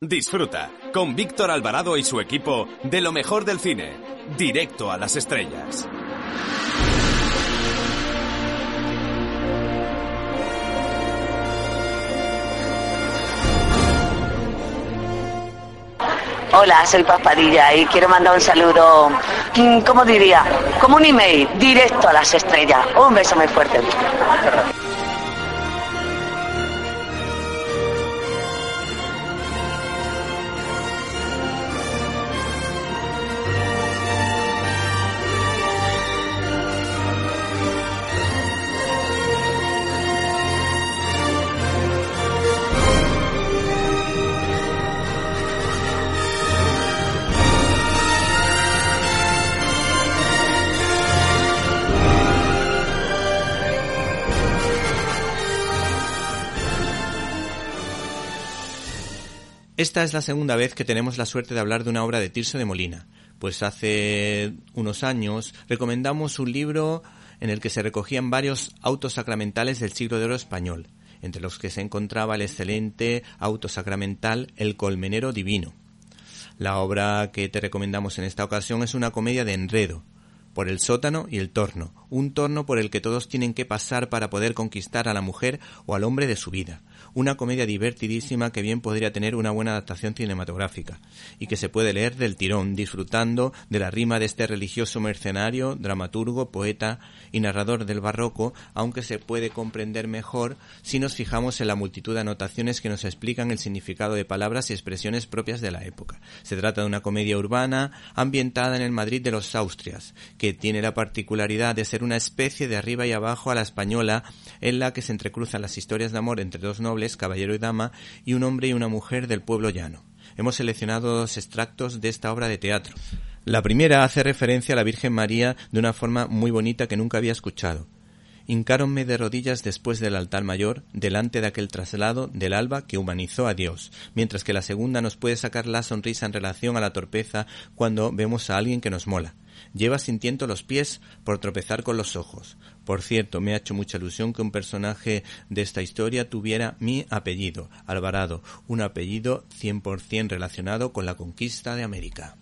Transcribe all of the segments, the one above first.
Disfruta con Víctor Alvarado y su equipo de lo mejor del cine, directo a las estrellas. Hola, soy Paspadilla y quiero mandar un saludo, mm, ¿cómo diría? Como un email, directo a las estrellas. Un beso muy fuerte. Esta es la segunda vez que tenemos la suerte de hablar de una obra de Tirso de Molina, pues hace unos años recomendamos un libro en el que se recogían varios autos sacramentales del siglo de oro español, entre los que se encontraba el excelente auto sacramental El Colmenero Divino. La obra que te recomendamos en esta ocasión es una comedia de enredo, por el sótano y el torno, un torno por el que todos tienen que pasar para poder conquistar a la mujer o al hombre de su vida, una comedia divertidísima que bien podría tener una buena adaptación cinematográfica y que se puede leer del tirón, disfrutando de la rima de este religioso mercenario, dramaturgo, poeta y narrador del barroco, aunque se puede comprender mejor si nos fijamos en la multitud de anotaciones que nos explican el significado de palabras y expresiones propias de la época. Se trata de una comedia urbana ambientada en el Madrid de los Austrias, que tiene la particularidad de ser una especie de arriba y abajo a la española en la que se entrecruzan las historias de amor entre dos nobles caballero y dama, y un hombre y una mujer del pueblo llano. Hemos seleccionado dos extractos de esta obra de teatro. La primera hace referencia a la Virgen María de una forma muy bonita que nunca había escuchado. Hincáronme de rodillas después del altar mayor, delante de aquel traslado del alba que humanizó a Dios, mientras que la segunda nos puede sacar la sonrisa en relación a la torpeza cuando vemos a alguien que nos mola. Lleva sintiendo los pies por tropezar con los ojos. Por cierto, me ha hecho mucha ilusión que un personaje de esta historia tuviera mi apellido, Alvarado, un apellido 100% relacionado con la conquista de América.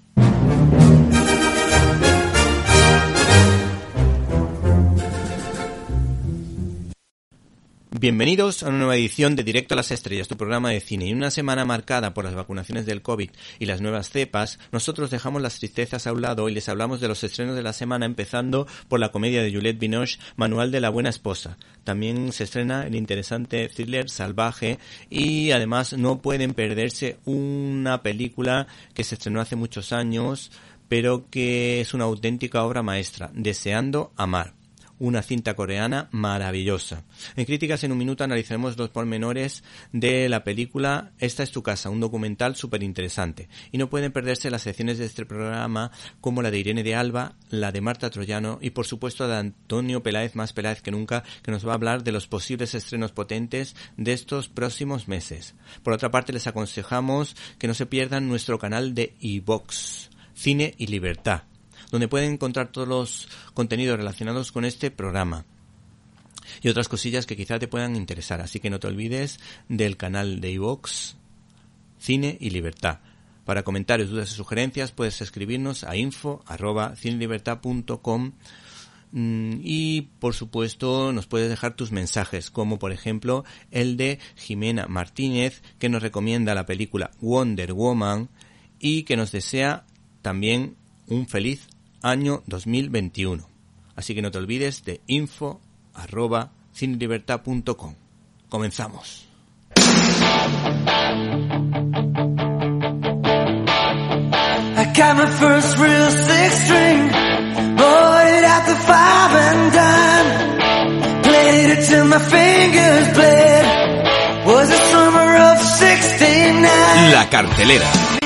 Bienvenidos a una nueva edición de Directo a las Estrellas, tu programa de cine. Y en una semana marcada por las vacunaciones del COVID y las nuevas cepas, nosotros dejamos las tristezas a un lado y les hablamos de los estrenos de la semana, empezando por la comedia de Juliette Binoche, Manual de la Buena Esposa. También se estrena el interesante thriller Salvaje y además no pueden perderse una película que se estrenó hace muchos años, pero que es una auténtica obra maestra, Deseando Amar una cinta coreana maravillosa. En Críticas en un Minuto analizaremos los pormenores de la película Esta es tu casa, un documental súper interesante. Y no pueden perderse las secciones de este programa como la de Irene de Alba, la de Marta Troyano y por supuesto de Antonio Peláez, más Peláez que nunca, que nos va a hablar de los posibles estrenos potentes de estos próximos meses. Por otra parte, les aconsejamos que no se pierdan nuestro canal de iVox, Cine y Libertad donde pueden encontrar todos los contenidos relacionados con este programa y otras cosillas que quizá te puedan interesar. Así que no te olvides del canal de iVox Cine y Libertad. Para comentarios, dudas y sugerencias puedes escribirnos a info arroba mm, y por supuesto nos puedes dejar tus mensajes como por ejemplo el de Jimena Martínez que nos recomienda la película Wonder Woman y que nos desea también un feliz año 2021. Así que no te olvides de info arroba cinelibertad.com. Comenzamos. I got my first real six string, bought it at the five and dime, played it till my fingers bled, was the summer of 69. La cartelera.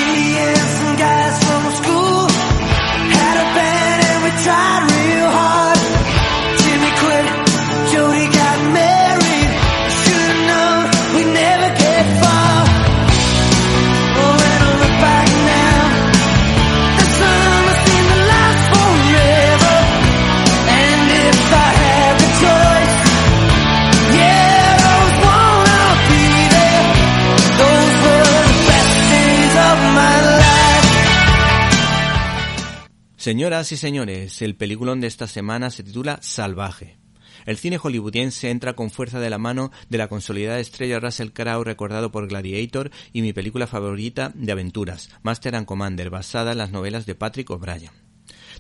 Señoras y señores, el peliculón de esta semana se titula Salvaje. El cine hollywoodiense entra con fuerza de la mano de la consolidada estrella Russell Crowe recordado por Gladiator y mi película favorita de aventuras, Master and Commander, basada en las novelas de Patrick O'Brien.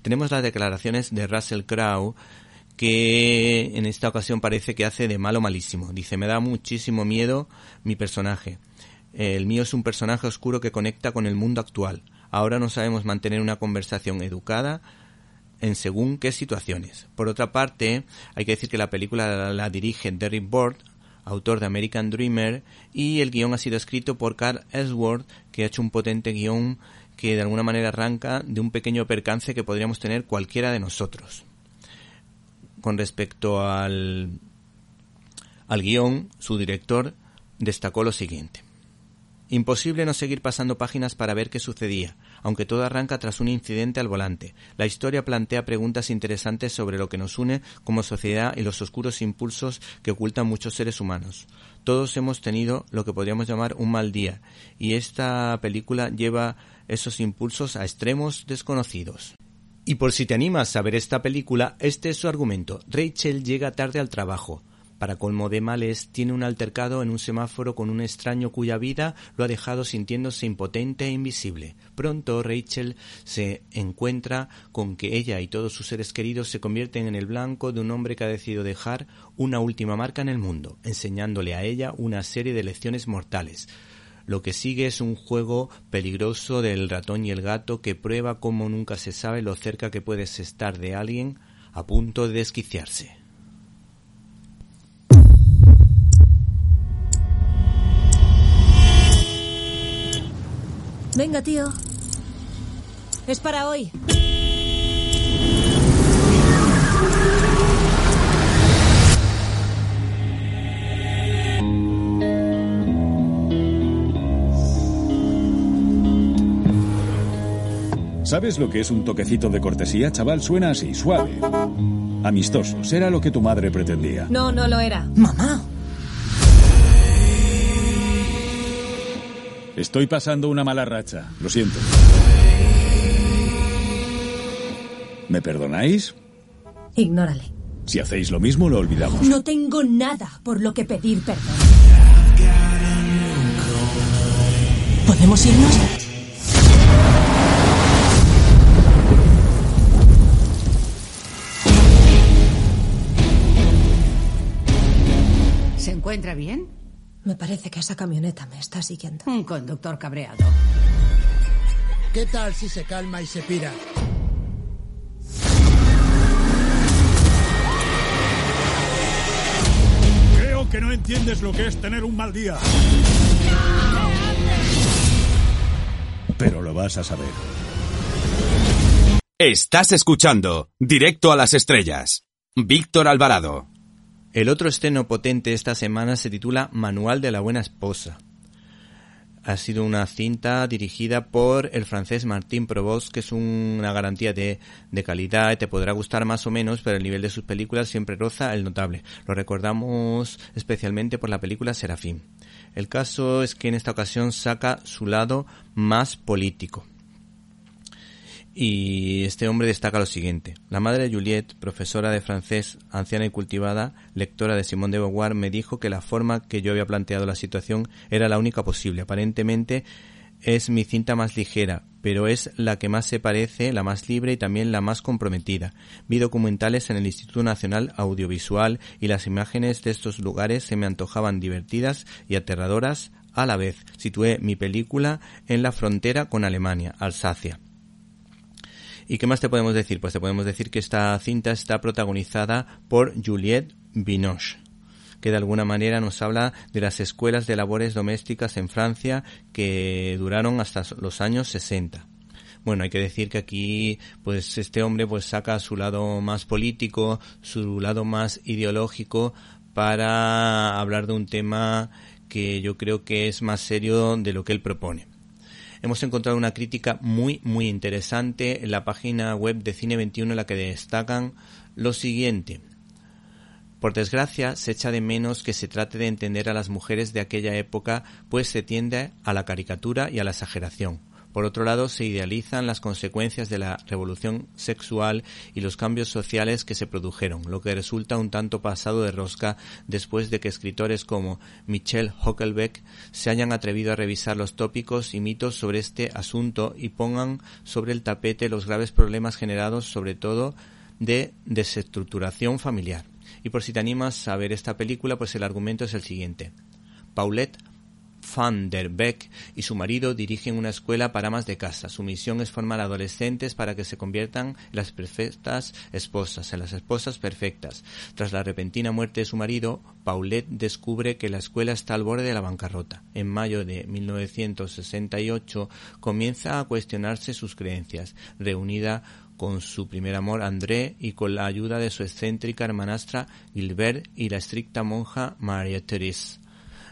Tenemos las declaraciones de Russell Crowe que en esta ocasión parece que hace de malo malísimo. Dice, me da muchísimo miedo mi personaje. El mío es un personaje oscuro que conecta con el mundo actual. Ahora no sabemos mantener una conversación educada, en según qué situaciones. Por otra parte, hay que decir que la película la, dirige Derrick Bord, autor de American Dreamer, y el guion ha sido escrito por Carl Ellsworth, que ha hecho un potente guion que de alguna manera arranca de un pequeño percance que podríamos tener cualquiera de nosotros. Con respecto al, al guion, su director destacó lo siguiente. Imposible no seguir pasando páginas para ver qué sucedía, aunque todo arranca tras un incidente al volante. La historia plantea preguntas interesantes sobre lo que nos une como sociedad y los oscuros impulsos que ocultan muchos seres humanos. Todos hemos tenido lo que podríamos llamar un mal día, y esta película lleva esos impulsos a extremos desconocidos. Y por si te animas a ver esta película, este es su argumento. Rachel llega tarde al trabajo. Para colmo de males, tiene un altercado en un semáforo con un extraño cuya vida lo ha dejado sintiéndose impotente e invisible. Pronto Rachel se encuentra con que ella y todos sus seres queridos se convierten en el blanco de un hombre que ha decidido dejar una última marca en el mundo, enseñándole a ella una serie de lecciones mortales. Lo que sigue es un juego peligroso del ratón y el gato que prueba cómo nunca se sabe lo cerca que puedes estar de alguien a punto de desquiciarse. Venga, tío. Es para hoy. ¿Sabes lo que es un toquecito de cortesía, chaval? Suena así, suave. Amistoso. Será lo que tu madre pretendía. No, no lo era. Mamá. Estoy pasando una mala racha. Lo siento. ¿Me perdonáis? Ignórale. Si hacéis lo mismo, lo olvidamos. No tengo nada por lo que pedir perdón. ¿Podemos irnos? ¿Se encuentra bien? Me parece que esa camioneta me está siguiendo. Un conductor cabreado. ¿Qué tal si se calma y se pira? Creo que no entiendes lo que es tener un mal día. Pero lo vas a saber. Estás escuchando Directo a las Estrellas. Víctor Alvarado. El otro estreno potente esta semana se titula Manual de la Buena Esposa. Ha sido una cinta dirigida por el francés Martín Provost, que es una garantía de, de calidad y te podrá gustar más o menos, pero el nivel de sus películas siempre roza el notable. Lo recordamos especialmente por la película Serafín. El caso es que en esta ocasión saca su lado más político. Y este hombre destaca lo siguiente. La madre de Juliette, profesora de francés, anciana y cultivada, lectora de Simone de Beauvoir, me dijo que la forma que yo había planteado la situación era la única posible. Aparentemente es mi cinta más ligera, pero es la que más se parece, la más libre y también la más comprometida. Vi documentales en el Instituto Nacional Audiovisual y las imágenes de estos lugares se me antojaban divertidas y aterradoras a la vez. Situé mi película en la frontera con Alemania, Alsacia. ¿Y qué más te podemos decir? Pues te podemos decir que esta cinta está protagonizada por Juliette Binoche que de alguna manera nos habla de las escuelas de labores domésticas en Francia que duraron hasta los años 60. Bueno, hay que decir que aquí, pues este hombre pues saca su lado más político, su lado más ideológico para hablar de un tema que yo creo que es más serio de lo que él propone hemos encontrado una crítica muy, muy interesante en la página web de Cine 21 en la que destacan lo siguiente. Por desgracia, se echa de menos que se trate de entender a las mujeres de aquella época, pues se tiende a la caricatura y a la exageración. Por otro lado, se idealizan las consecuencias de la revolución sexual y los cambios sociales que se produjeron, lo que resulta un tanto pasado de rosca después de que escritores como Michel Hockelbeck se hayan atrevido a revisar los tópicos y mitos sobre este asunto y pongan sobre el tapete los graves problemas generados sobre todo de desestructuración familiar. Y por si te animas a ver esta película, pues el argumento es el siguiente. Paulette Van der Beek y su marido dirigen una escuela para amas de casa. Su misión es formar adolescentes para que se conviertan en las perfectas esposas, en las esposas perfectas. Tras la repentina muerte de su marido, Paulette descubre que la escuela está al borde de la bancarrota. En mayo de 1968 comienza a cuestionarse sus creencias, reunida con su primer amor André y con la ayuda de su excéntrica hermanastra Gilbert y la estricta monja María Therese.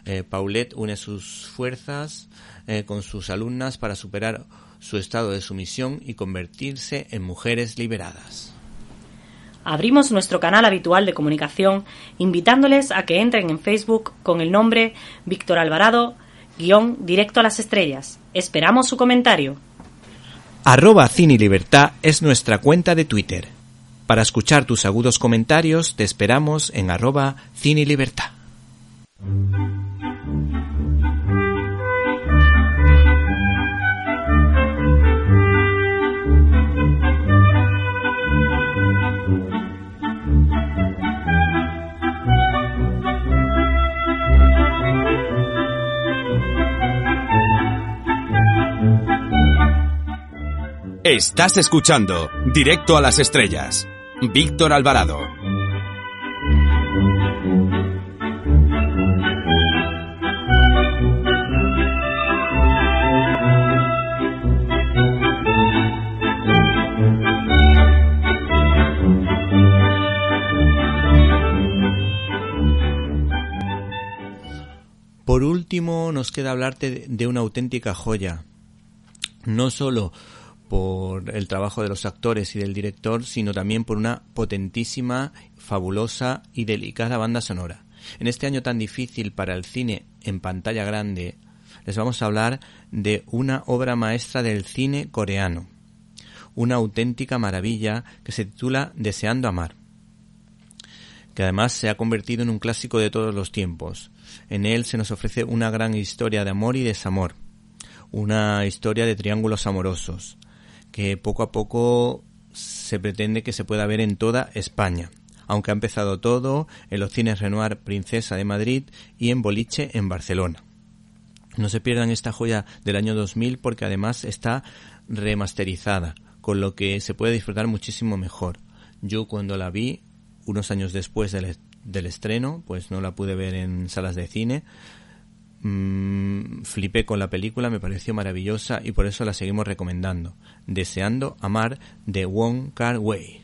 Eh, Paulette une sus fuerzas eh, con sus alumnas para superar su estado de sumisión y convertirse en mujeres liberadas. Abrimos nuestro canal habitual de comunicación invitándoles a que entren en Facebook con el nombre Víctor Alvarado, guion directo a las estrellas. Esperamos su comentario. Arroba Cine Libertad es nuestra cuenta de Twitter. Para escuchar tus agudos comentarios te esperamos en arroba Cine Libertad. Estás escuchando Directo a las Estrellas. Víctor Alvarado. Por último, nos queda hablarte de una auténtica joya. No solo por el trabajo de los actores y del director, sino también por una potentísima, fabulosa y delicada banda sonora. En este año tan difícil para el cine en pantalla grande, les vamos a hablar de una obra maestra del cine coreano, una auténtica maravilla que se titula Deseando amar, que además se ha convertido en un clásico de todos los tiempos. En él se nos ofrece una gran historia de amor y desamor, una historia de triángulos amorosos, que poco a poco se pretende que se pueda ver en toda España, aunque ha empezado todo en los cines Renoir Princesa de Madrid y en Boliche en Barcelona. No se pierdan esta joya del año 2000 porque además está remasterizada, con lo que se puede disfrutar muchísimo mejor. Yo cuando la vi, unos años después del, del estreno, pues no la pude ver en salas de cine, mmm, flipé con la película, me pareció maravillosa y por eso la seguimos recomendando. Deseando amar de Wong Kar Wai.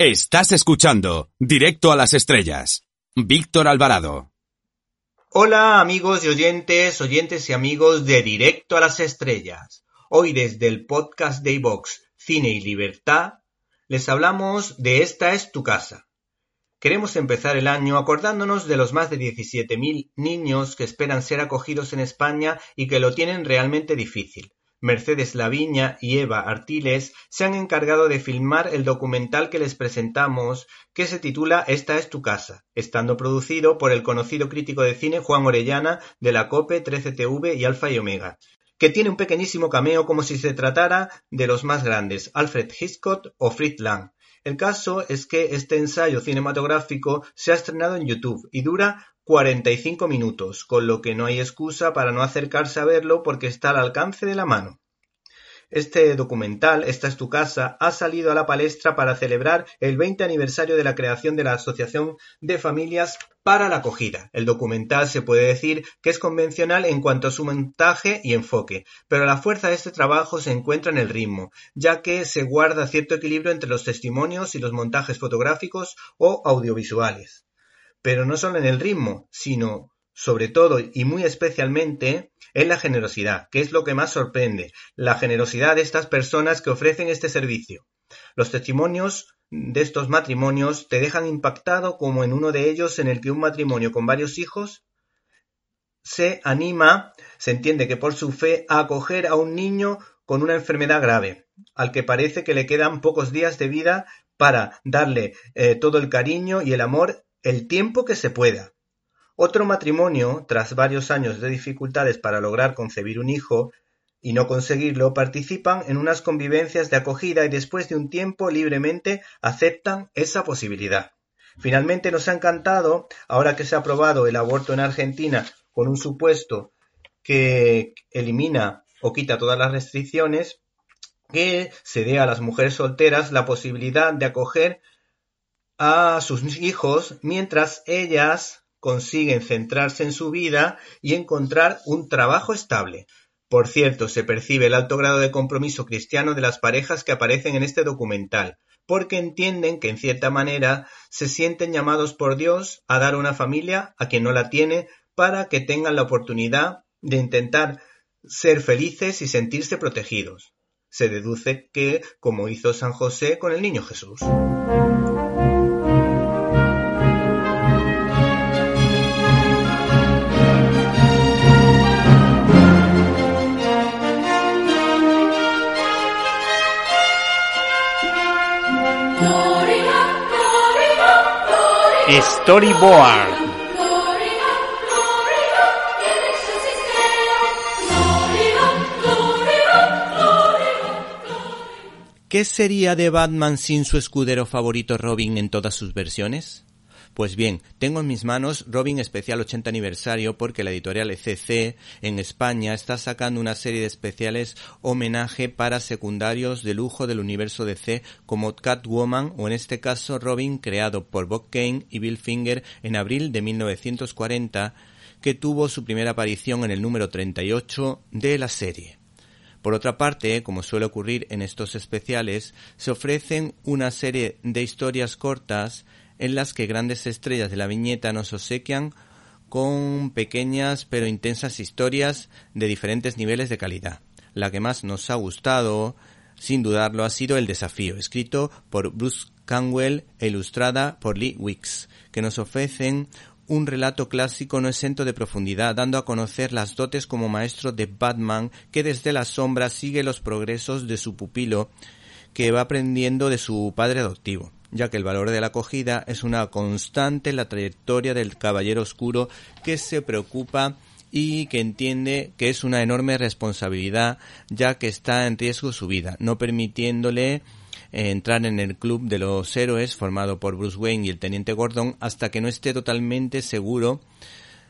Estás escuchando Directo a las Estrellas. Víctor Alvarado. Hola amigos y oyentes, oyentes y amigos de Directo a las Estrellas. Hoy desde el podcast de iVox Cine y Libertad les hablamos de Esta es tu casa. Queremos empezar el año acordándonos de los más de 17.000 niños que esperan ser acogidos en España y que lo tienen realmente difícil. Mercedes Laviña y Eva Artiles se han encargado de filmar el documental que les presentamos, que se titula Esta es tu casa, estando producido por el conocido crítico de cine Juan Orellana de la COPE 13TV y Alfa y Omega, que tiene un pequeñísimo cameo como si se tratara de los más grandes, Alfred Hitchcock o Fritz Lang. El caso es que este ensayo cinematográfico se ha estrenado en YouTube y dura 45 minutos, con lo que no hay excusa para no acercarse a verlo porque está al alcance de la mano. Este documental, Esta es tu casa, ha salido a la palestra para celebrar el 20 aniversario de la creación de la Asociación de Familias para la Acogida. El documental se puede decir que es convencional en cuanto a su montaje y enfoque, pero la fuerza de este trabajo se encuentra en el ritmo, ya que se guarda cierto equilibrio entre los testimonios y los montajes fotográficos o audiovisuales pero no solo en el ritmo, sino sobre todo y muy especialmente en la generosidad, que es lo que más sorprende, la generosidad de estas personas que ofrecen este servicio. Los testimonios de estos matrimonios te dejan impactado como en uno de ellos en el que un matrimonio con varios hijos se anima, se entiende que por su fe, a acoger a un niño con una enfermedad grave, al que parece que le quedan pocos días de vida para darle eh, todo el cariño y el amor el tiempo que se pueda. Otro matrimonio, tras varios años de dificultades para lograr concebir un hijo y no conseguirlo, participan en unas convivencias de acogida y después de un tiempo libremente aceptan esa posibilidad. Finalmente nos ha encantado, ahora que se ha aprobado el aborto en Argentina con un supuesto que elimina o quita todas las restricciones, que se dé a las mujeres solteras la posibilidad de acoger a sus hijos mientras ellas consiguen centrarse en su vida y encontrar un trabajo estable. Por cierto, se percibe el alto grado de compromiso cristiano de las parejas que aparecen en este documental, porque entienden que en cierta manera se sienten llamados por Dios a dar una familia a quien no la tiene para que tengan la oportunidad de intentar ser felices y sentirse protegidos. Se deduce que, como hizo San José con el niño Jesús. Storyboard. ¿Qué sería de Batman sin su escudero favorito Robin en todas sus versiones? Pues bien, tengo en mis manos Robin Especial 80 Aniversario porque la editorial ECC en España está sacando una serie de especiales homenaje para secundarios de lujo del universo DC como Catwoman o en este caso Robin creado por Bob Kane y Bill Finger en abril de 1940 que tuvo su primera aparición en el número 38 de la serie. Por otra parte, como suele ocurrir en estos especiales, se ofrecen una serie de historias cortas en las que grandes estrellas de la viñeta nos obsequian con pequeñas pero intensas historias de diferentes niveles de calidad. La que más nos ha gustado, sin dudarlo, ha sido El Desafío, escrito por Bruce Canwell e ilustrada por Lee Wicks, que nos ofrecen un relato clásico no exento de profundidad, dando a conocer las dotes como maestro de Batman que desde la sombra sigue los progresos de su pupilo que va aprendiendo de su padre adoptivo ya que el valor de la acogida es una constante en la trayectoria del caballero oscuro que se preocupa y que entiende que es una enorme responsabilidad ya que está en riesgo su vida, no permitiéndole eh, entrar en el club de los héroes formado por Bruce Wayne y el teniente Gordon hasta que no esté totalmente seguro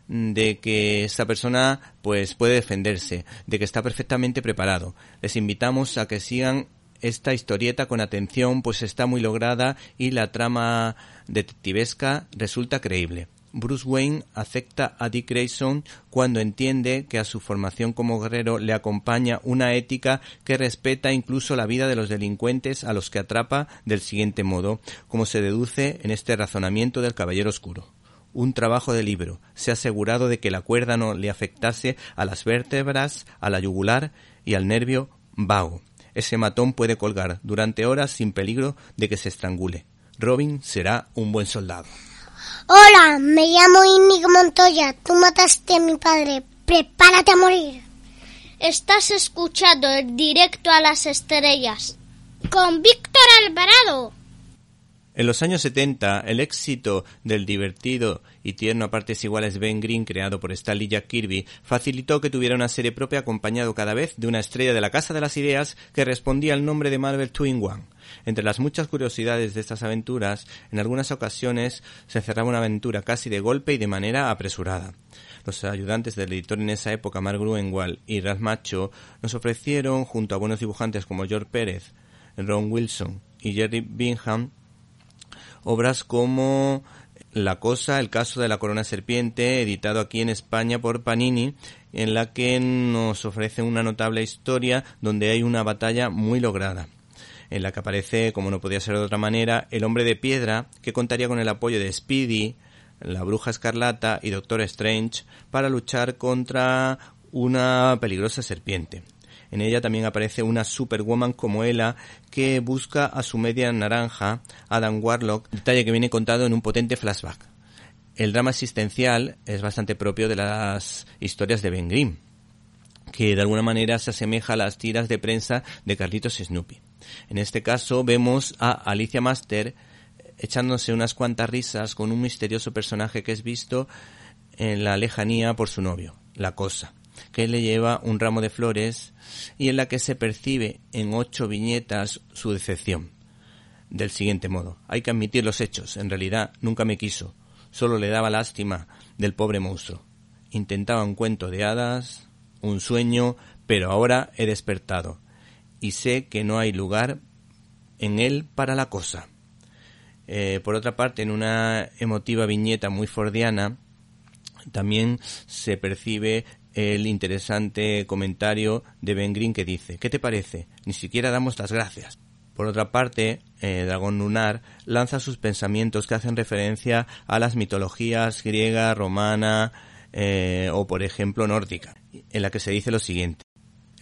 de que esta persona pues puede defenderse, de que está perfectamente preparado. Les invitamos a que sigan esta historieta con atención pues está muy lograda y la trama detectivesca resulta creíble. Bruce Wayne acepta a Dick Grayson cuando entiende que a su formación como guerrero le acompaña una ética que respeta incluso la vida de los delincuentes a los que atrapa del siguiente modo, como se deduce en este razonamiento del Caballero Oscuro. Un trabajo de libro. Se ha asegurado de que la cuerda no le afectase a las vértebras, a la yugular y al nervio vago. Ese matón puede colgar durante horas sin peligro de que se estrangule. Robin será un buen soldado. Hola, me llamo Inigo Montoya. Tú mataste a mi padre. Prepárate a morir. Estás escuchando el directo a las estrellas con Víctor Alvarado. En los años 70, el éxito del divertido y tierno a partes iguales Ben Green creado por Stanley Jack Kirby facilitó que tuviera una serie propia acompañado cada vez de una estrella de la Casa de las Ideas que respondía al nombre de Marvel Twin One. Entre las muchas curiosidades de estas aventuras, en algunas ocasiones se cerraba una aventura casi de golpe y de manera apresurada. Los ayudantes del editor en esa época, Mark Gruenwald y Ralph Macho, nos ofrecieron, junto a buenos dibujantes como George Pérez, Ron Wilson y Jerry Bingham, obras como La Cosa, el caso de la corona serpiente, editado aquí en España por Panini, en la que nos ofrece una notable historia donde hay una batalla muy lograda en la que aparece, como no podía ser de otra manera, el hombre de piedra, que contaría con el apoyo de Speedy, la bruja escarlata y Doctor Strange para luchar contra una peligrosa serpiente. En ella también aparece una Superwoman como Ella que busca a su media naranja, Adam Warlock, detalle que viene contado en un potente flashback. El drama existencial es bastante propio de las historias de Ben Grimm, que de alguna manera se asemeja a las tiras de prensa de Carlitos Snoopy. En este caso vemos a Alicia Master echándose unas cuantas risas con un misterioso personaje que es visto en la lejanía por su novio, la cosa, que le lleva un ramo de flores y en la que se percibe en ocho viñetas su decepción. Del siguiente modo, hay que admitir los hechos, en realidad nunca me quiso, solo le daba lástima del pobre monstruo. Intentaba un cuento de hadas, un sueño, pero ahora he despertado y sé que no hay lugar en él para la cosa. Eh, por otra parte, en una emotiva viñeta muy fordiana, también se percibe el interesante comentario de Ben Green que dice, ¿qué te parece? Ni siquiera damos las gracias. Por otra parte, eh, Dragón Lunar lanza sus pensamientos que hacen referencia a las mitologías griega, romana eh, o, por ejemplo, nórdica, en la que se dice lo siguiente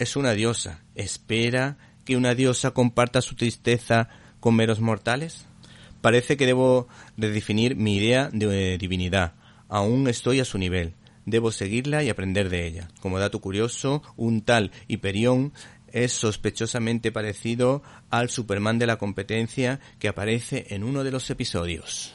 es una diosa. ¿Espera que una diosa comparta su tristeza con meros mortales? Parece que debo redefinir mi idea de divinidad. Aún estoy a su nivel. Debo seguirla y aprender de ella. Como dato curioso, un tal Hiperión es sospechosamente parecido al Superman de la competencia que aparece en uno de los episodios.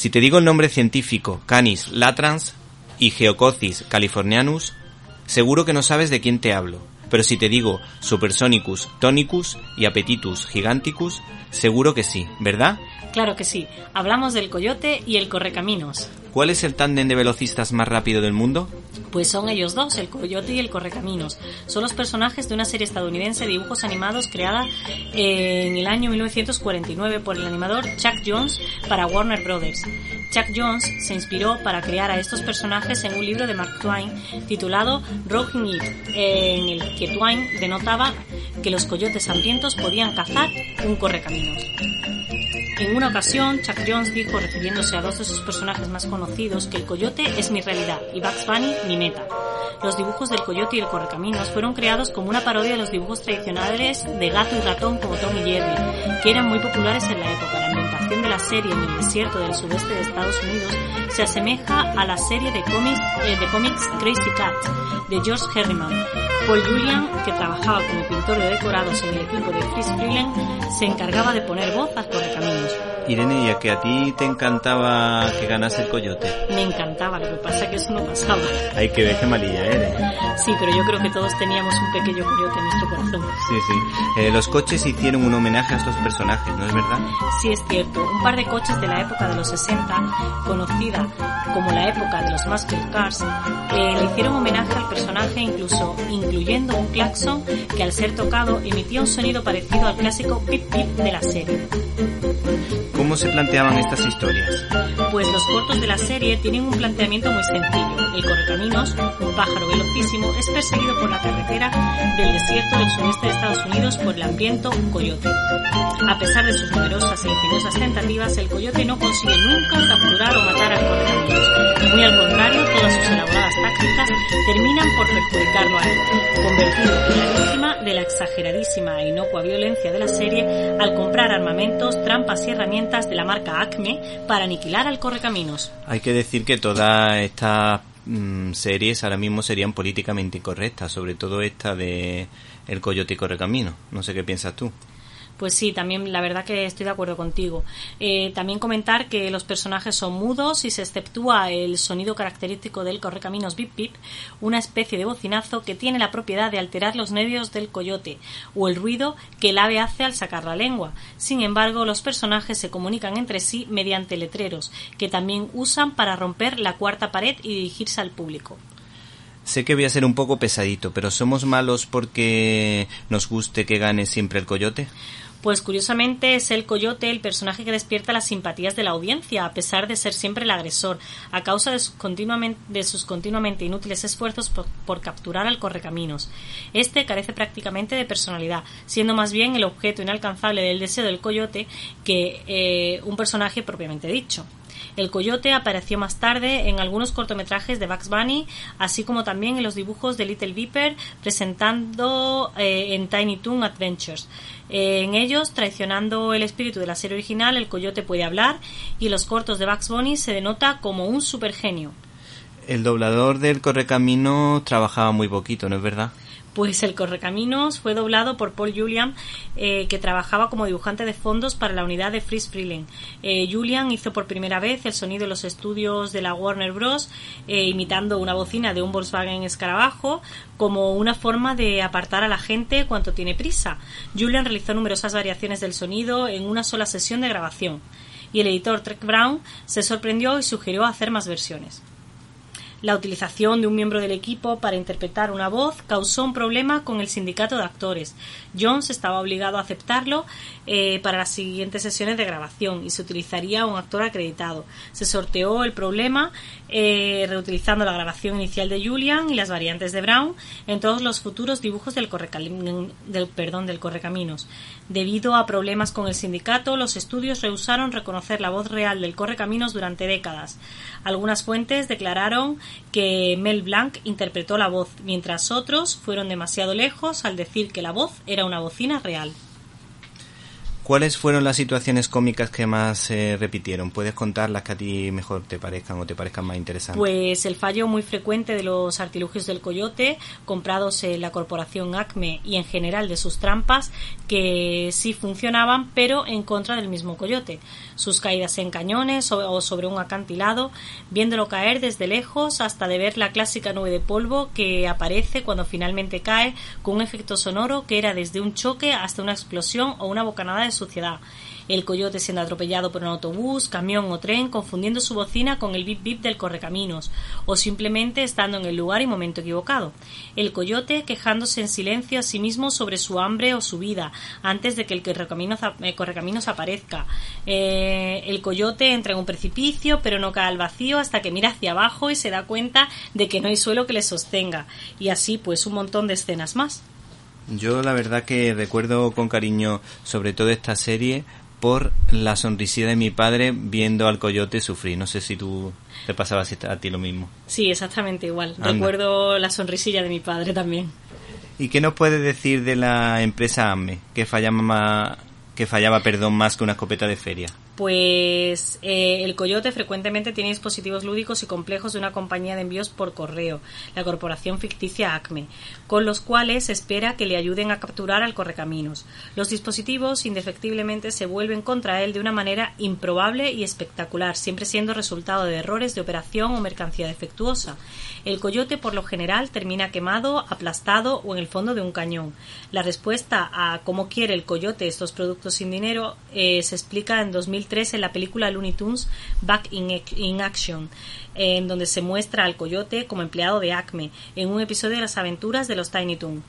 Si te digo el nombre científico Canis latrans y Geococis californianus, seguro que no sabes de quién te hablo. Pero si te digo Supersonicus tonicus y Appetitus giganticus, seguro que sí, ¿verdad? Claro que sí. Hablamos del coyote y el correcaminos. ¿Cuál es el tándem de velocistas más rápido del mundo? Pues son ellos dos, el coyote y el correcaminos. Son los personajes de una serie estadounidense de dibujos animados creada en el año 1949 por el animador Chuck Jones para Warner Brothers. Chuck Jones se inspiró para crear a estos personajes en un libro de Mark Twain titulado Rocking It, en el que Twain denotaba que los coyotes hambrientos podían cazar un correcaminos. En una ocasión, Chuck Jones dijo, refiriéndose a dos de sus personajes más conocidos, que el coyote es mi realidad y Bugs Bunny mi meta. Los dibujos del coyote y el correcaminos fueron creados como una parodia de los dibujos tradicionales de gato y ratón como Tom y Jerry, que eran muy populares en la época. La ambientación de la serie en el desierto del sudeste de Estados Unidos se asemeja a la serie de cómics, eh, Crazy Cat de George Herriman. Paul Julian, que trabajaba como pintor de decorados en el equipo de Chris Freeland, se encargaba de poner voz al correcaminos. Irene, ¿y a que a ti te encantaba que ganase el coyote? Me encantaba, lo que pasa es que eso no pasaba. Hay que ver qué malilla eres. Sí, pero yo creo que todos teníamos un pequeño coyote en nuestro corazón. Sí, sí. Eh, los coches hicieron un homenaje a estos personajes, ¿no es verdad? Sí, es cierto. Un par de coches de la época de los 60, conocida como la época de los Muscle Cars, eh, le hicieron homenaje al personaje incluso incluyendo un claxon que al ser tocado emitía un sonido parecido al clásico pip pip de la serie. ¿Cómo se planteaban estas historias? Pues los cortos de la serie tienen un planteamiento muy sencillo. El correcaminos, un pájaro velocísimo, es perseguido por la carretera del desierto del sureste de Estados Unidos por el hambriento coyote. A pesar de sus numerosas e ingeniosas tentativas, el coyote no consigue nunca capturar o matar al correcaminos. Muy al contrario, todas sus elaboradas tácticas terminan por perjudicarlo a él, convertido en la víctima de la exageradísima e inocua violencia de la serie al comprar armamentos, trampas y herramientas de la marca Acme para aniquilar al correcaminos. Hay que decir que todas estas mm, series ahora mismo serían políticamente incorrectas, sobre todo esta de El Coyote y Correcamino. No sé qué piensas tú. Pues sí, también la verdad que estoy de acuerdo contigo. Eh, también comentar que los personajes son mudos y se exceptúa el sonido característico del correcaminos bip bip, una especie de bocinazo que tiene la propiedad de alterar los nervios del coyote o el ruido que el ave hace al sacar la lengua. Sin embargo, los personajes se comunican entre sí mediante letreros que también usan para romper la cuarta pared y dirigirse al público. Sé que voy a ser un poco pesadito, pero ¿somos malos porque nos guste que gane siempre el coyote? Pues curiosamente es el coyote el personaje que despierta las simpatías de la audiencia, a pesar de ser siempre el agresor, a causa de, sus continuamente, inútiles esfuerzos por, por, capturar al correcaminos. Este carece prácticamente de personalidad, siendo más bien el objeto inalcanzable del deseo del coyote que eh, un personaje propiamente dicho. El coyote apareció más tarde en algunos cortometrajes de Bugs Bunny, así como también en los dibujos de Little Viper, presentando eh, en Tiny Toon Adventures. Eh, en ellos, traicionando el espíritu de la serie original, el coyote puede hablar y los cortos de Bugs Bunny se denota como un supergenio. El doblador del Correcamino trabajaba muy poquito, ¿no es verdad? Pues el Correcaminos fue doblado por Paul Julian, eh, que trabajaba como dibujante de fondos para la unidad de Freeze Freeling. Eh, Julian hizo por primera vez el sonido de los estudios de la Warner Bros., eh, imitando una bocina de un Volkswagen escarabajo, como una forma de apartar a la gente cuanto tiene prisa. Julian realizó numerosas variaciones del sonido en una sola sesión de grabación, y el editor Trek Brown se sorprendió y sugirió hacer más versiones. La utilización de un miembro del equipo para interpretar una voz causó un problema con el sindicato de actores. Jones estaba obligado a aceptarlo eh, para las siguientes sesiones de grabación y se utilizaría un actor acreditado. Se sorteó el problema eh, reutilizando la grabación inicial de Julian y las variantes de Brown en todos los futuros dibujos del, del, perdón, del Correcaminos. Debido a problemas con el sindicato, los estudios rehusaron reconocer la voz real del Correcaminos durante décadas. Algunas fuentes declararon que Mel Blanc interpretó la voz, mientras otros fueron demasiado lejos al decir que la voz era una bocina real. ¿Cuáles fueron las situaciones cómicas que más se eh, repitieron? ¿Puedes contar las que a ti mejor te parezcan o te parezcan más interesantes? Pues el fallo muy frecuente de los artilugios del coyote, comprados en la corporación Acme y en general de sus trampas, que sí funcionaban, pero en contra del mismo coyote. Sus caídas en cañones o sobre un acantilado, viéndolo caer desde lejos hasta de ver la clásica nube de polvo que aparece cuando finalmente cae con un efecto sonoro que era desde un choque hasta una explosión o una bocanada de El coyote siendo atropellado por un autobús, camión o tren, confundiendo su bocina con el bip bip del correcaminos, o simplemente estando en el lugar y momento equivocado. El coyote quejándose en silencio a sí mismo sobre su hambre o su vida, antes de que el correcaminos, eh, aparezca. Eh, el coyote entra en un precipicio, pero no cae al vacío hasta que mira hacia abajo y se da cuenta de que no hay suelo que le sostenga. Y así, pues, un montón de escenas más. Yo la verdad que recuerdo con cariño sobre todo esta serie por la sonrisilla de mi padre viendo al coyote sufrir. No sé si tú te pasabas a ti lo mismo. Sí, exactamente igual. Anda. Recuerdo la sonrisilla de mi padre también. ¿Y qué nos puedes decir de la empresa AME, que fallaba, que fallaba perdón, más que una escopeta de feria? pues eh, el coyote frecuentemente tiene dispositivos lúdicos y complejos de una compañía de envíos por correo, la corporación ficticia ACME, con los cuales espera que le ayuden a capturar al correcaminos. Los dispositivos indefectiblemente se vuelven contra él de una manera improbable y espectacular, siempre siendo resultado de errores de operación o mercancía defectuosa. El coyote por lo general termina quemado, aplastado o en el fondo de un cañón. La respuesta a cómo quiere el coyote estos productos sin dinero eh, se explica en 2000 en la película Looney Tunes Back in, in Action, en donde se muestra al coyote como empleado de Acme en un episodio de las aventuras de los Tiny Toons.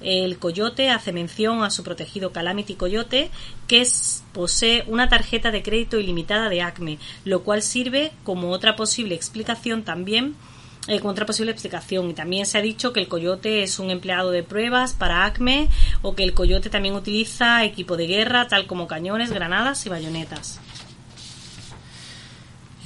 El coyote hace mención a su protegido Calamity Coyote, que es, posee una tarjeta de crédito ilimitada de Acme, lo cual sirve como otra posible explicación también eh, con otra posible explicación. Y también se ha dicho que el coyote es un empleado de pruebas para ACME o que el coyote también utiliza equipo de guerra, tal como cañones, granadas y bayonetas.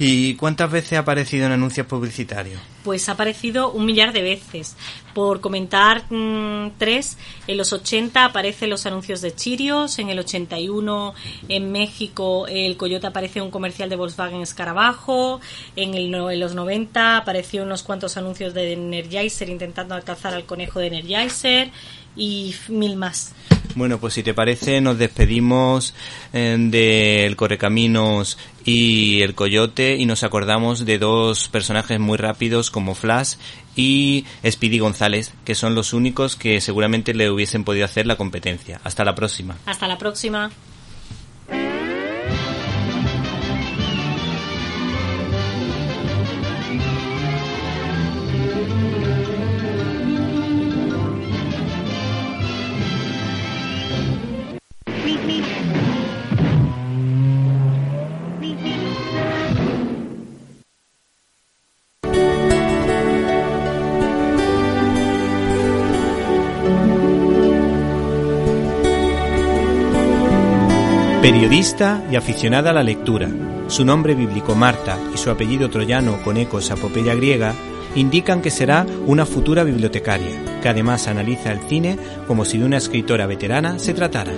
¿Y cuántas veces ha aparecido en anuncios publicitarios? Pues ha aparecido un millar de veces. Por comentar mmm, tres, en los 80 aparecen los anuncios de Chirios, en el 81 en México el Coyote aparece en un comercial de Volkswagen Escarabajo, en, el, en los 90 apareció unos cuantos anuncios de Energizer intentando alcanzar al conejo de Energizer y mil más. Bueno, pues si te parece, nos despedimos eh, del Correcaminos y el Coyote y nos acordamos de dos personajes muy rápidos como Flash y Speedy González, que son los únicos que seguramente le hubiesen podido hacer la competencia. Hasta la próxima. Hasta la próxima. Periodista y aficionada a la lectura, su nombre bíblico Marta y su apellido troyano con ecos a epopeya griega indican que será una futura bibliotecaria, que además analiza el cine como si de una escritora veterana se tratara.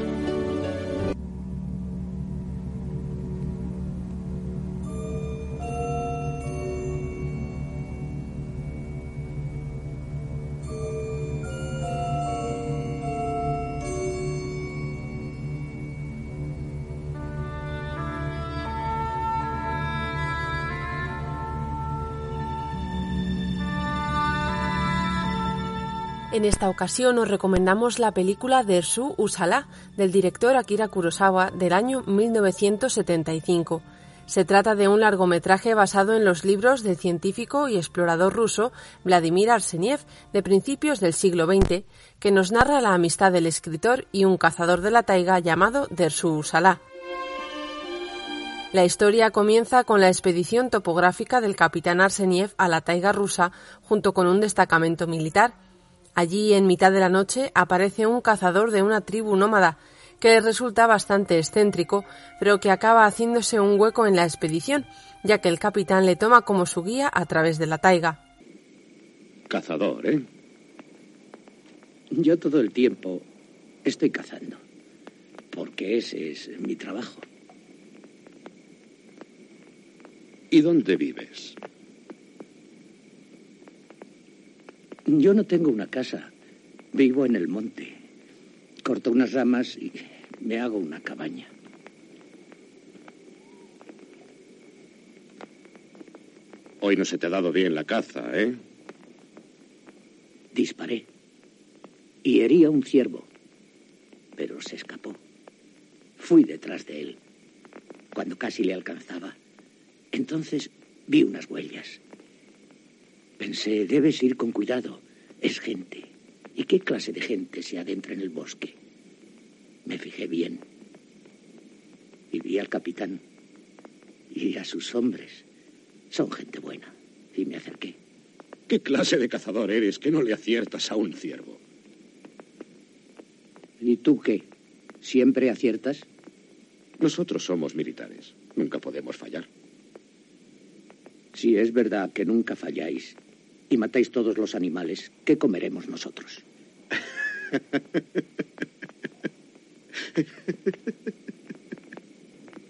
En esta ocasión os recomendamos la película Dersu Usala del director Akira Kurosawa del año 1975. Se trata de un largometraje basado en los libros del científico y explorador ruso Vladimir Arseniev de principios del siglo XX, que nos narra la amistad del escritor y un cazador de la taiga llamado Dersu Usala. La historia comienza con la expedición topográfica del capitán Arseniev a la taiga rusa junto con un destacamento militar. Allí, en mitad de la noche, aparece un cazador de una tribu nómada, que resulta bastante excéntrico, pero que acaba haciéndose un hueco en la expedición, ya que el capitán le toma como su guía a través de la taiga. Cazador, ¿eh? Yo todo el tiempo estoy cazando, porque ese es mi trabajo. ¿Y dónde vives? Yo no tengo una casa. Vivo en el monte. Corto unas ramas y me hago una cabaña. Hoy no se te ha dado bien la caza, ¿eh? Disparé. Y herí a un ciervo. Pero se escapó. Fui detrás de él. Cuando casi le alcanzaba. Entonces vi unas huellas. Pensé, debes ir con cuidado. Es gente. ¿Y qué clase de gente se adentra en el bosque? Me fijé bien. Y vi al capitán. Y a sus hombres. Son gente buena. Y me acerqué. ¿Qué clase de cazador eres que no le aciertas a un ciervo? ¿Y tú qué? ¿Siempre aciertas? Nosotros somos militares. Nunca podemos fallar. Si es verdad que nunca falláis y matáis todos los animales, ¿qué comeremos nosotros?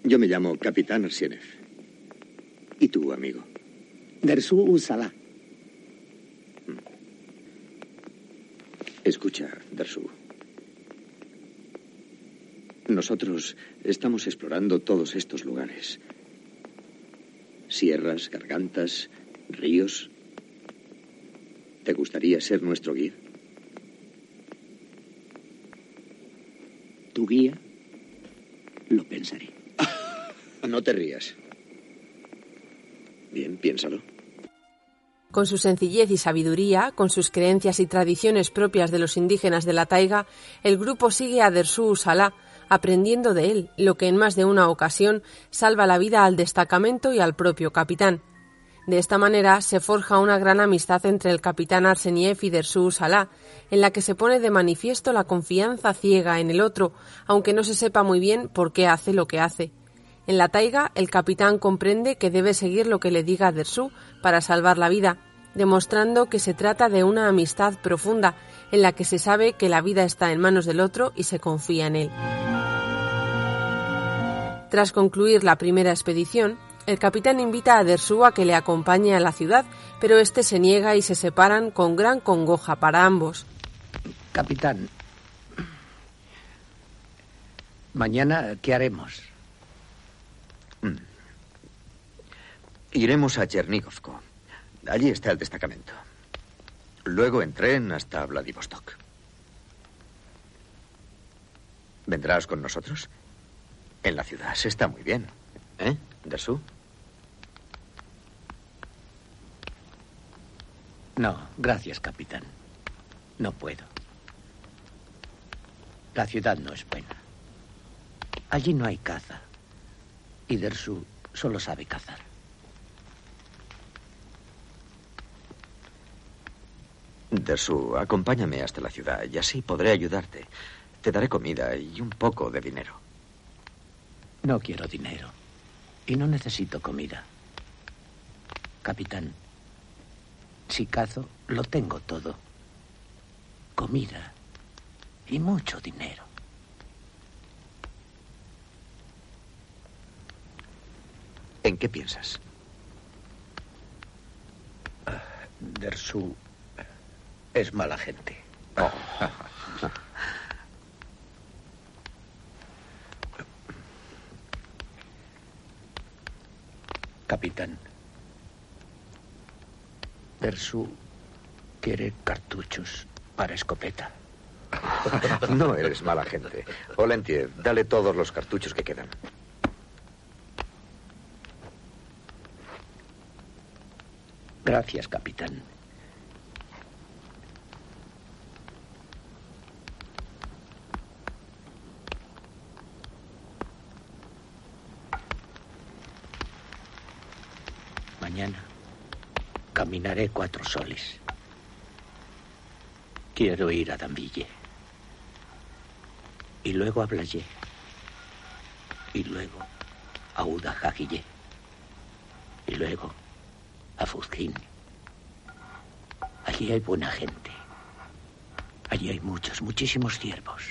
Yo me llamo Capitán Arsienev. ¿Y tú, amigo? Dersu Usala. Escucha, Dersu. Nosotros estamos explorando todos estos lugares. Sierras, gargantas, ríos. ¿Te gustaría ser nuestro guía? ¿Tu guía? Lo pensaré. No te rías. Bien, piénsalo. Con su sencillez y sabiduría, con sus creencias y tradiciones propias de los indígenas de la taiga, el grupo sigue a Dersu Usala, aprendiendo de él, lo que en más de una ocasión salva la vida al destacamento y al propio capitán. De esta manera se forja una gran amistad entre el capitán Arseniev y Dersu Usala, en la que se pone de manifiesto la confianza ciega en el otro, aunque no se sepa muy bien por qué hace lo que hace. En la taiga, el capitán comprende que debe seguir lo que le diga Dersu para salvar la vida, demostrando que se trata de una amistad profunda en la que se sabe que la vida está en manos del otro y se confía en él. Tras concluir la primera expedición, el capitán invita a Dersu a que le acompañe a la ciudad, pero este se niega y se separan con gran congoja para ambos. Capitán, mañana, ¿qué haremos? Mm. Iremos a Chernigovko. Allí está el destacamento. Luego en tren hasta Vladivostok. ¿Vendrás con nosotros? En la ciudad se está muy bien. ¿Eh, Dersu? No, gracias, capitán. No puedo. La ciudad no es buena. Allí no hay caza. Y Dersu solo sabe cazar. Dersu, acompáñame hasta la ciudad y así podré ayudarte. Te daré comida y un poco de dinero. No quiero dinero. Y no necesito comida. Capitán, si cazo, lo tengo todo. Comida y mucho dinero. ¿En qué piensas? Dersu es mala gente. Capitán, Dersu quiere cartuchos para escopeta. No eres mala gente. Olentier, dale todos los cartuchos que quedan. Gracias, capitán. Mañana caminaré cuatro soles. Quiero ir a Dambille. Y luego a Blayé. Y luego a Udajajille. Y luego a Fuzquín. Allí hay buena gente. Allí hay muchos, muchísimos ciervos.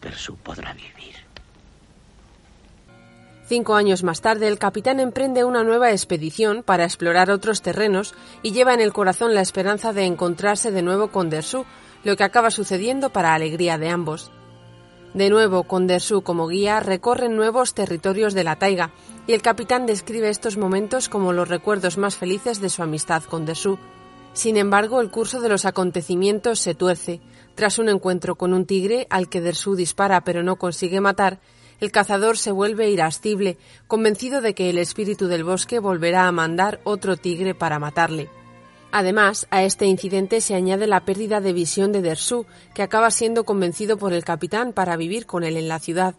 Persu podrá vivir. Cinco años más tarde, el capitán emprende una nueva expedición para explorar otros terrenos y lleva en el corazón la esperanza de encontrarse de nuevo con Dersu, lo que acaba sucediendo para alegría de ambos. De nuevo, con Dersu como guía, recorren nuevos territorios de la taiga, y el capitán describe estos momentos como los recuerdos más felices de su amistad con Dersu. Sin embargo, el curso de los acontecimientos se tuerce. Tras un encuentro con un tigre al que Dersu dispara pero no consigue matar, el cazador se vuelve irascible, convencido de que el espíritu del bosque volverá a mandar otro tigre para matarle. Además, a este incidente se añade la pérdida de visión de Dersu, que acaba siendo convencido por el capitán para vivir con él en la ciudad.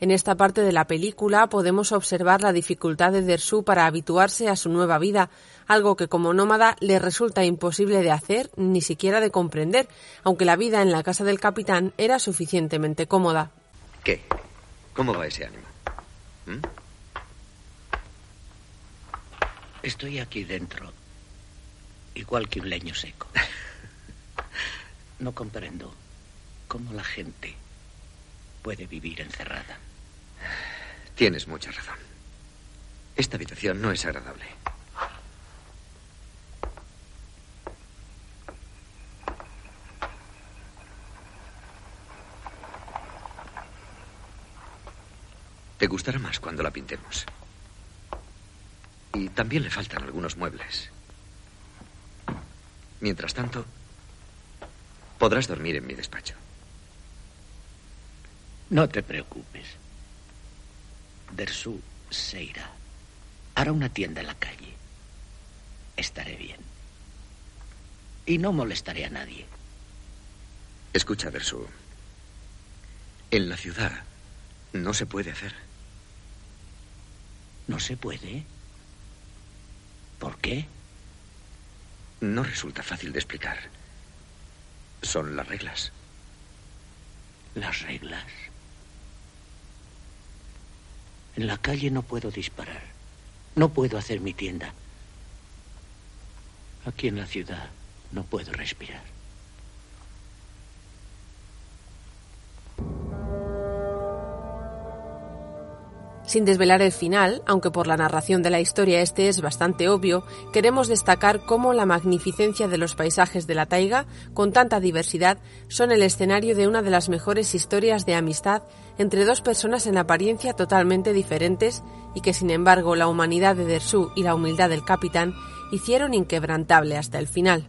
En esta parte de la película podemos observar la dificultad de Dersu para habituarse a su nueva vida, algo que como nómada le resulta imposible de hacer ni siquiera de comprender, aunque la vida en la casa del capitán era suficientemente cómoda. ¿Qué? ¿Cómo va ese ánimo? ¿Mm? Estoy aquí dentro, igual que un leño seco. No comprendo cómo la gente puede vivir encerrada. Tienes mucha razón. Esta habitación no es agradable. Te gustará más cuando la pintemos. Y también le faltan algunos muebles. Mientras tanto, podrás dormir en mi despacho. No te preocupes. Dersu se irá. Hará una tienda en la calle. Estaré bien. Y no molestaré a nadie. Escucha, Dersu. En la ciudad no se puede hacer. ¿No se puede? ¿Por qué? No resulta fácil de explicar. Son las reglas. ¿Las reglas? En la calle no puedo disparar. No puedo hacer mi tienda. Aquí en la ciudad no puedo respirar. Sin desvelar el final, aunque por la narración de la historia este es bastante obvio, queremos destacar cómo la magnificencia de los paisajes de la taiga, con tanta diversidad, son el escenario de una de las mejores historias de amistad entre dos personas en apariencia totalmente diferentes y que sin embargo la humanidad de Dersu y la humildad del capitán hicieron inquebrantable hasta el final.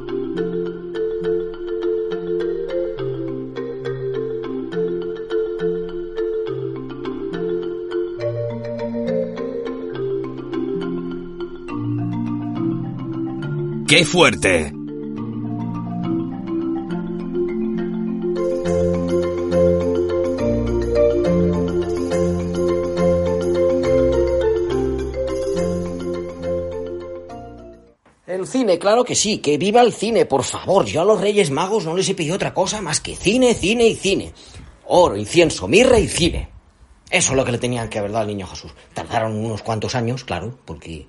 ¡Qué fuerte! El cine, claro que sí, que viva el cine, por favor. Yo a los Reyes Magos no les he pedido otra cosa más que cine, cine y cine. Oro, incienso, mirra y cine. Eso es lo que le tenían que haber dado al niño Jesús. Tardaron unos cuantos años, claro, porque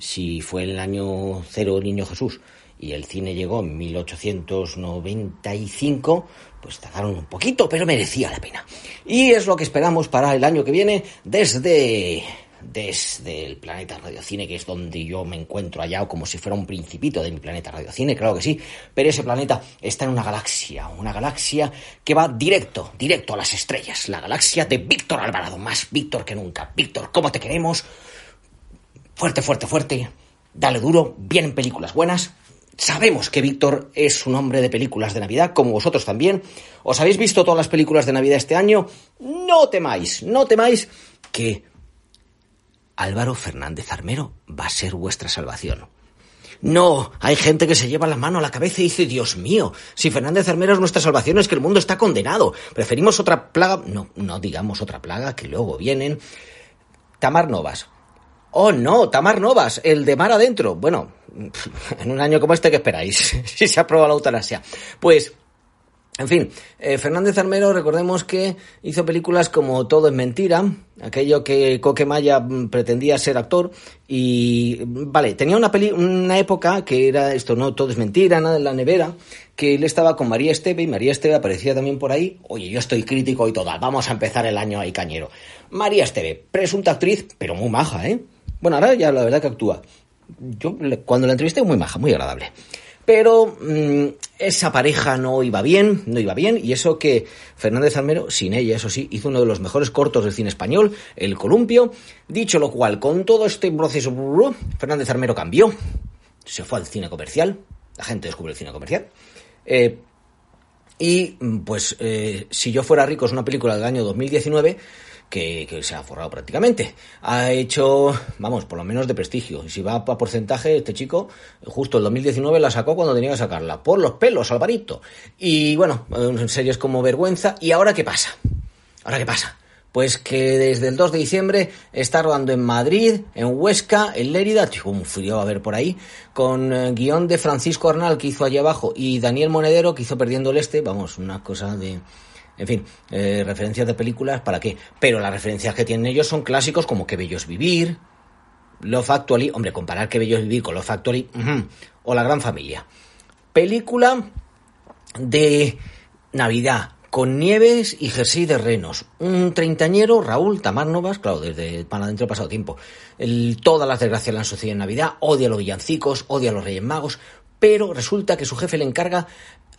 si fue el año cero niño Jesús y el cine llegó en 1895, pues tardaron un poquito, pero merecía la pena. Y es lo que esperamos para el año que viene desde desde el planeta Radiocine, que es donde yo me encuentro allá, o como si fuera un principito de mi planeta Radiocine, claro que sí, pero ese planeta está en una galaxia, una galaxia que va directo, directo a las estrellas, la galaxia de Víctor Alvarado, más Víctor que nunca. Víctor, ¿cómo te queremos? Fuerte, fuerte, fuerte, dale duro, vienen películas buenas. Sabemos que Víctor es un hombre de películas de Navidad, como vosotros también. ¿Os habéis visto todas las películas de Navidad este año? No temáis, no temáis que Álvaro Fernández Armero va a ser vuestra salvación. No, hay gente que se lleva la mano a la cabeza y dice, Dios mío, si Fernández Armero es nuestra salvación es que el mundo está condenado. Preferimos otra plaga, no, no digamos otra plaga, que luego vienen. Tamar Novas. Oh, no, Tamar Novas, el de mar adentro. Bueno, en un año como este, ¿qué esperáis? si se aprueba la eutanasia. Pues en fin, eh, Fernández Armero, recordemos que hizo películas como Todo es mentira, aquello que Coquemaya pretendía ser actor, y vale, tenía una, peli una época que era esto, no, Todo es mentira, nada en la nevera, que él estaba con María Esteve, y María Esteve aparecía también por ahí. Oye, yo estoy crítico y toda, vamos a empezar el año ahí cañero. María Esteve, presunta actriz, pero muy maja, ¿eh? Bueno, ahora ya la verdad que actúa. Yo cuando la entrevisté, muy maja, muy agradable. Pero mmm, esa pareja no iba bien, no iba bien, y eso que Fernández Almero, sin ella, eso sí, hizo uno de los mejores cortos del cine español, El Columpio, dicho lo cual, con todo este proceso, Fernández Armero cambió, se fue al cine comercial, la gente descubrió el cine comercial, eh, y pues eh, si yo fuera rico es una película del año 2019 que, que, se ha forrado prácticamente. Ha hecho, vamos, por lo menos de prestigio. Y si va a porcentaje, este chico, justo el 2019 la sacó cuando tenía que sacarla. Por los pelos, Alvarito. Y bueno, en series como Vergüenza. ¿Y ahora qué pasa? ¿Ahora qué pasa? Pues que desde el 2 de diciembre está rodando en Madrid, en Huesca, en Lérida, un frío a ver por ahí, con eh, guion de Francisco Arnal que hizo allí abajo y Daniel Monedero que hizo Perdiendo el Este, vamos, una cosa de, en fin, eh, referencias de películas, ¿para qué? Pero las referencias que tienen ellos son clásicos como Qué bello es vivir, Love Actually, hombre, comparar Qué bello es vivir con Love Actually, o La gran familia. Película de Navidad, con Nieves y jersey de renos. Un treintañero, Raúl Tamar Novas, claro, desde para adentro pasado tiempo. Todas las desgracias le han sucedido en Navidad, odia a los villancicos, odia a los Reyes Magos, pero resulta que su jefe le encarga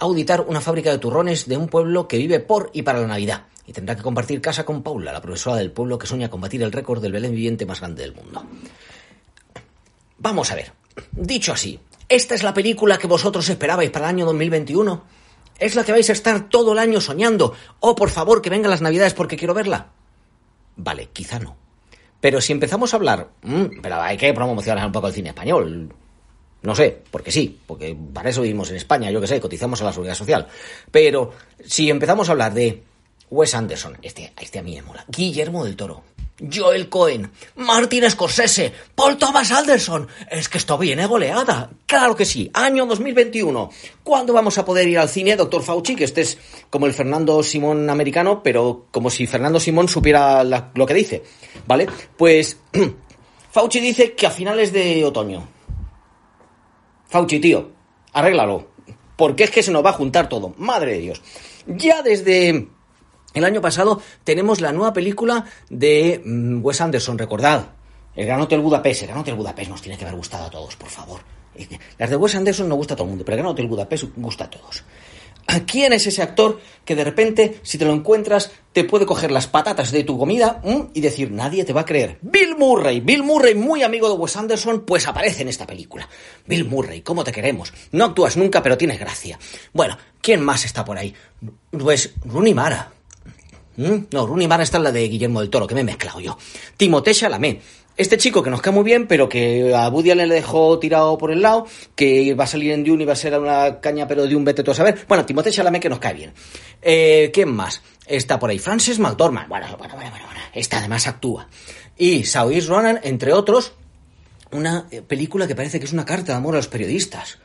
auditar una fábrica de turrones de un pueblo que vive por y para la Navidad. Y tendrá que compartir casa con Paula, la profesora del pueblo que sueña con batir el récord del Belén viviente más grande del mundo. Vamos a ver. Dicho así, ¿esta es la película que vosotros esperabais para el año 2021? ¿Es la que vais a estar todo el año soñando? Oh, por favor, que vengan las navidades porque quiero verla. Vale, quizá no. Pero si empezamos a hablar, mm, pero hay que promocionar un poco el cine español. No sé, porque sí, porque para eso vivimos en España, yo que sé, cotizamos a la seguridad social. Pero si empezamos a hablar de Wes Anderson, este, este a mí me mola, Guillermo del Toro, Joel Cohen, Martin Scorsese, Paul Thomas Anderson. Es que esto viene goleada. Claro que sí. Año 2021. ¿Cuándo vamos a poder ir al cine, doctor Fauci? Que este es como el Fernando Simón americano, pero como si Fernando Simón supiera lo que dice. ¿Vale? Pues Fauci dice que a finales de otoño. Fauci, tío, arréglalo. Porque es que se nos va a juntar todo. Madre de Dios. Ya desde el año pasado tenemos la nueva película de mm, Wes Anderson, recordad. El Gran Hotel Budapest. El Gran Hotel Budapest nos tiene que haber gustado a todos, por favor. Las de Wes Anderson no gusta a todo el mundo, pero el Gran Hotel Budapest gusta a todos. ¿A ¿Quién es ese actor que de repente, si te lo encuentras, te puede coger las patatas de tu comida y decir, nadie te va a creer? Bill Murray. Bill Murray, muy amigo de Wes Anderson, pues aparece en esta película. Bill Murray, ¿cómo te queremos? No actúas nunca, pero tienes gracia. Bueno, ¿quién más está por ahí? Pues Rooney Mara. No, Rooney Mara está en la de Guillermo del Toro, que me he mezclado yo. Timothée Chalamet. Este chico que nos cae muy bien, pero que a Woody le dejó tirado por el lado, que va a salir en Dune y va a ser una caña, pero de un vete tú a saber. Bueno, Timothée Chalamet que nos cae bien. Eh, ¿Quién más? Está por ahí Frances McDormand. Bueno, bueno, bueno, bueno, bueno. Esta además actúa. Y Saoirse Ronan, entre otros, una eh, película que parece que es una carta de amor a los periodistas.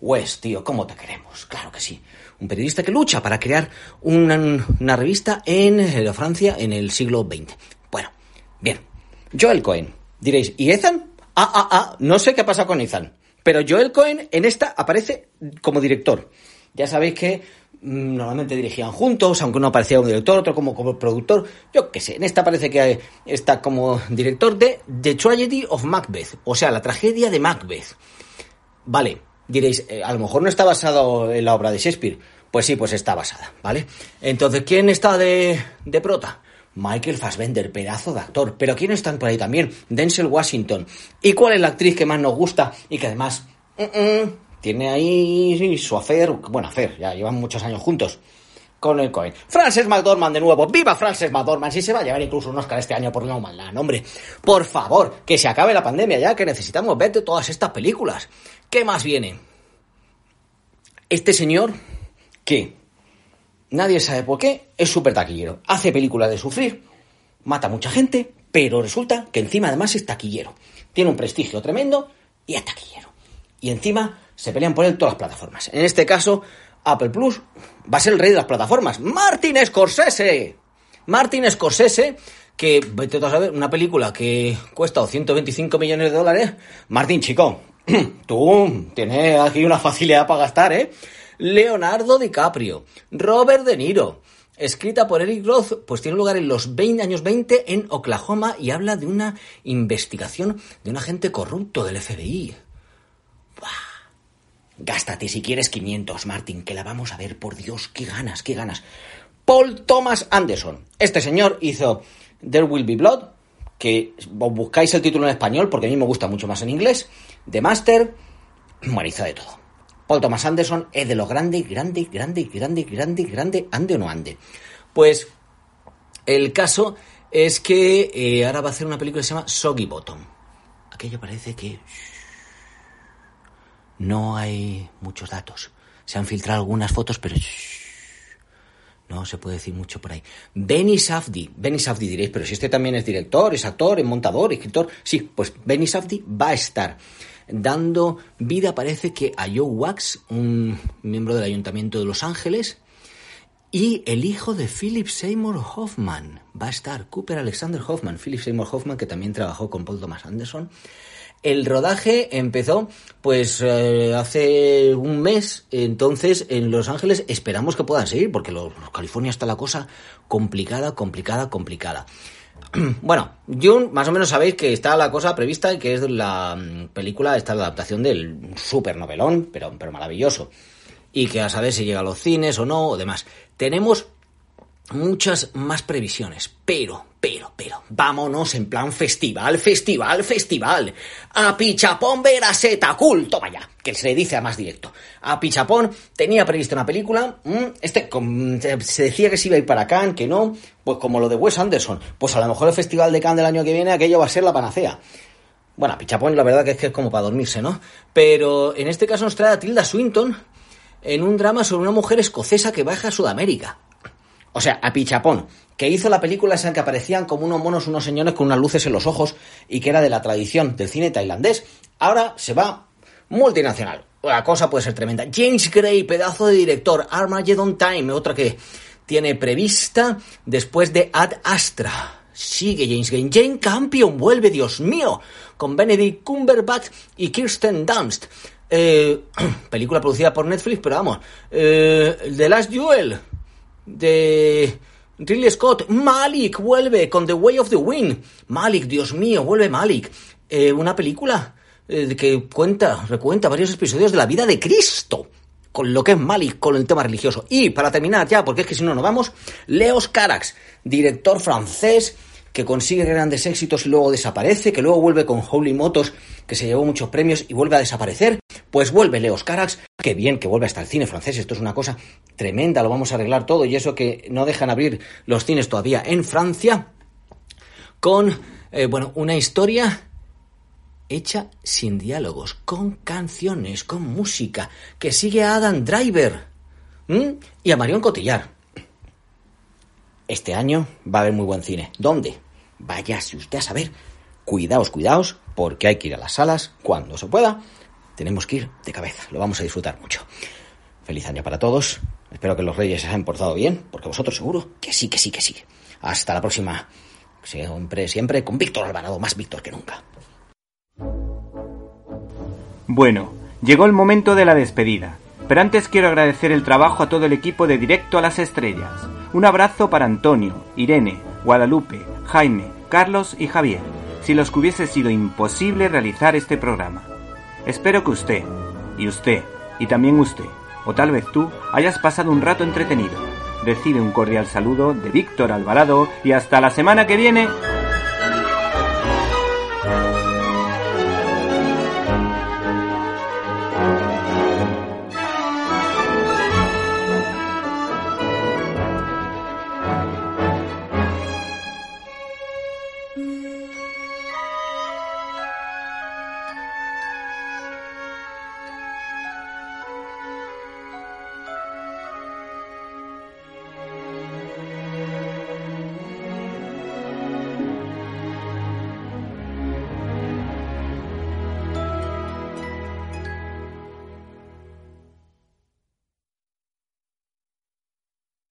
Wes, tío, ¿cómo te queremos? Claro que sí. Un periodista que lucha para crear una, una revista en eh, Francia en el siglo XX. Bueno, bien. Joel Cohen. Diréis, ¿y Ethan? Ah, ah, ah, no sé qué pasa con Ethan. Pero Joel Cohen en esta aparece como director. Ya sabéis que mm, normalmente dirigían juntos, aunque uno aparecía como director, otro como, como productor. Yo qué sé, en esta parece que está como director de The Tragedy of Macbeth, o sea, la tragedia de Macbeth. Vale, diréis, eh, a lo mejor no está basado en la obra de Shakespeare. Pues sí, pues está basada, ¿vale? Entonces, ¿quién está de, de prota? Michael Fassbender, pedazo de actor. Pero ¿quién están por ahí también? Denzel Washington. ¿Y cuál es la actriz que más nos gusta y que además tiene ahí su afer? Bueno, afer, ya llevan muchos años juntos. Con el Cohen. Frances McDormand de nuevo. ¡Viva Frances McDormand! Si se va a llevar incluso un Oscar este año por no maldad, hombre. Por favor, que se acabe la pandemia ya, que necesitamos ver de todas estas películas. ¿Qué más viene? Este señor, que nadie sabe por qué, es súper taquillero. Hace películas de sufrir, mata a mucha gente, pero resulta que encima además es taquillero. Tiene un prestigio tremendo y es taquillero. Y encima se pelean por él todas las plataformas. En este caso, Apple Plus va a ser el rey de las plataformas. Martin Scorsese. Martin Scorsese, que vete a saber, una película que cuesta 125 millones de dólares. Martin, chico, tú tienes aquí una facilidad para gastar, ¿eh? Leonardo DiCaprio, Robert De Niro, escrita por Eric Roth, pues tiene lugar en los 20 años 20 en Oklahoma y habla de una investigación de un agente corrupto del FBI. Buah. Gástate si quieres 500, Martin, que la vamos a ver, por Dios, qué ganas, qué ganas. Paul Thomas Anderson. Este señor hizo There Will Be Blood, que buscáis el título en español, porque a mí me gusta mucho más en inglés, The Master, bueno, de todo. Paul Thomas Anderson es de los grandes, grande, grande, grande, grande, grande, ande o no ande. Pues el caso es que eh, ahora va a hacer una película que se llama Soggy Bottom. Aquello parece que no hay muchos datos. Se han filtrado algunas fotos, pero no se puede decir mucho por ahí. Benny Safdie. Benny Safdie diréis, pero si este también es director, es actor, es montador, escritor. Sí, pues Benny Safdie va a estar dando vida, parece que a Joe Wax, un miembro del Ayuntamiento de Los Ángeles, y el hijo de Philip Seymour Hoffman va a estar, Cooper Alexander Hoffman, Philip Seymour Hoffman, que también trabajó con Paul Thomas Anderson. El rodaje empezó pues eh, hace un mes, entonces en Los Ángeles esperamos que puedan seguir, porque los, los California está la cosa complicada, complicada, complicada. Bueno, June, más o menos sabéis que está la cosa prevista y que es la mm, película, esta es la adaptación del super novelón, pero, pero maravilloso. y que a saber si llega a los cines o no o demás. Tenemos muchas más previsiones, pero, pero, pero, vámonos en plan festival, festival, festival. A Pichapón Veraseta, cool, toma ya, que se le dice a más directo. A Pichapón tenía previsto una película, mm, este se decía que se iba a ir para Cannes, que no, pues como lo de Wes Anderson, pues a lo mejor el festival de Cannes del año que viene aquello va a ser la panacea. Bueno, a Pichapón la verdad que es que es como para dormirse, ¿no? Pero en este caso nos trae a Tilda Swinton en un drama sobre una mujer escocesa que baja a Sudamérica. O sea, a Pichapón, que hizo la película esa en que aparecían como unos monos, unos señores con unas luces en los ojos y que era de la tradición del cine tailandés, ahora se va multinacional. La cosa puede ser tremenda. James Gray, pedazo de director, Armageddon Time, otra que tiene prevista después de Ad Astra. Sigue James Gray. Jane Campion vuelve, Dios mío, con Benedict Cumberbatch y Kirsten Dunst. Eh, película producida por Netflix, pero vamos. Eh, The Last Duel de Ridley Scott. Malik vuelve con The Way of the Wind. Malik, Dios mío, vuelve Malik. Eh, una película eh, que cuenta, recuenta varios episodios de la vida de Cristo. Con lo que es Malik, con el tema religioso. Y para terminar ya, porque es que si no nos vamos, Leos Carax, director francés que consigue grandes éxitos y luego desaparece, que luego vuelve con Holy Motors, que se llevó muchos premios y vuelve a desaparecer, pues vuelve Leos Carax, que bien que vuelve hasta el cine francés, esto es una cosa tremenda, lo vamos a arreglar todo, y eso que no dejan abrir los cines todavía en Francia, con, eh, bueno, una historia hecha sin diálogos, con canciones, con música, que sigue a Adam Driver y a Marion Cotillar. Este año va a haber muy buen cine. ¿Dónde? Váyase usted a saber. Cuidaos, cuidaos, porque hay que ir a las salas cuando se pueda. Tenemos que ir de cabeza, lo vamos a disfrutar mucho. Feliz año para todos. Espero que los reyes se hayan portado bien, porque vosotros seguro que sí, que sí, que sí. Hasta la próxima. Siempre, siempre con Víctor Alvarado, más Víctor que nunca. Bueno, llegó el momento de la despedida. Pero antes quiero agradecer el trabajo a todo el equipo de Directo a las Estrellas. Un abrazo para Antonio, Irene, Guadalupe, Jaime, Carlos y Javier, si los que hubiese sido imposible realizar este programa. Espero que usted, y usted, y también usted, o tal vez tú, hayas pasado un rato entretenido. Recibe un cordial saludo de Víctor Alvarado y hasta la semana que viene.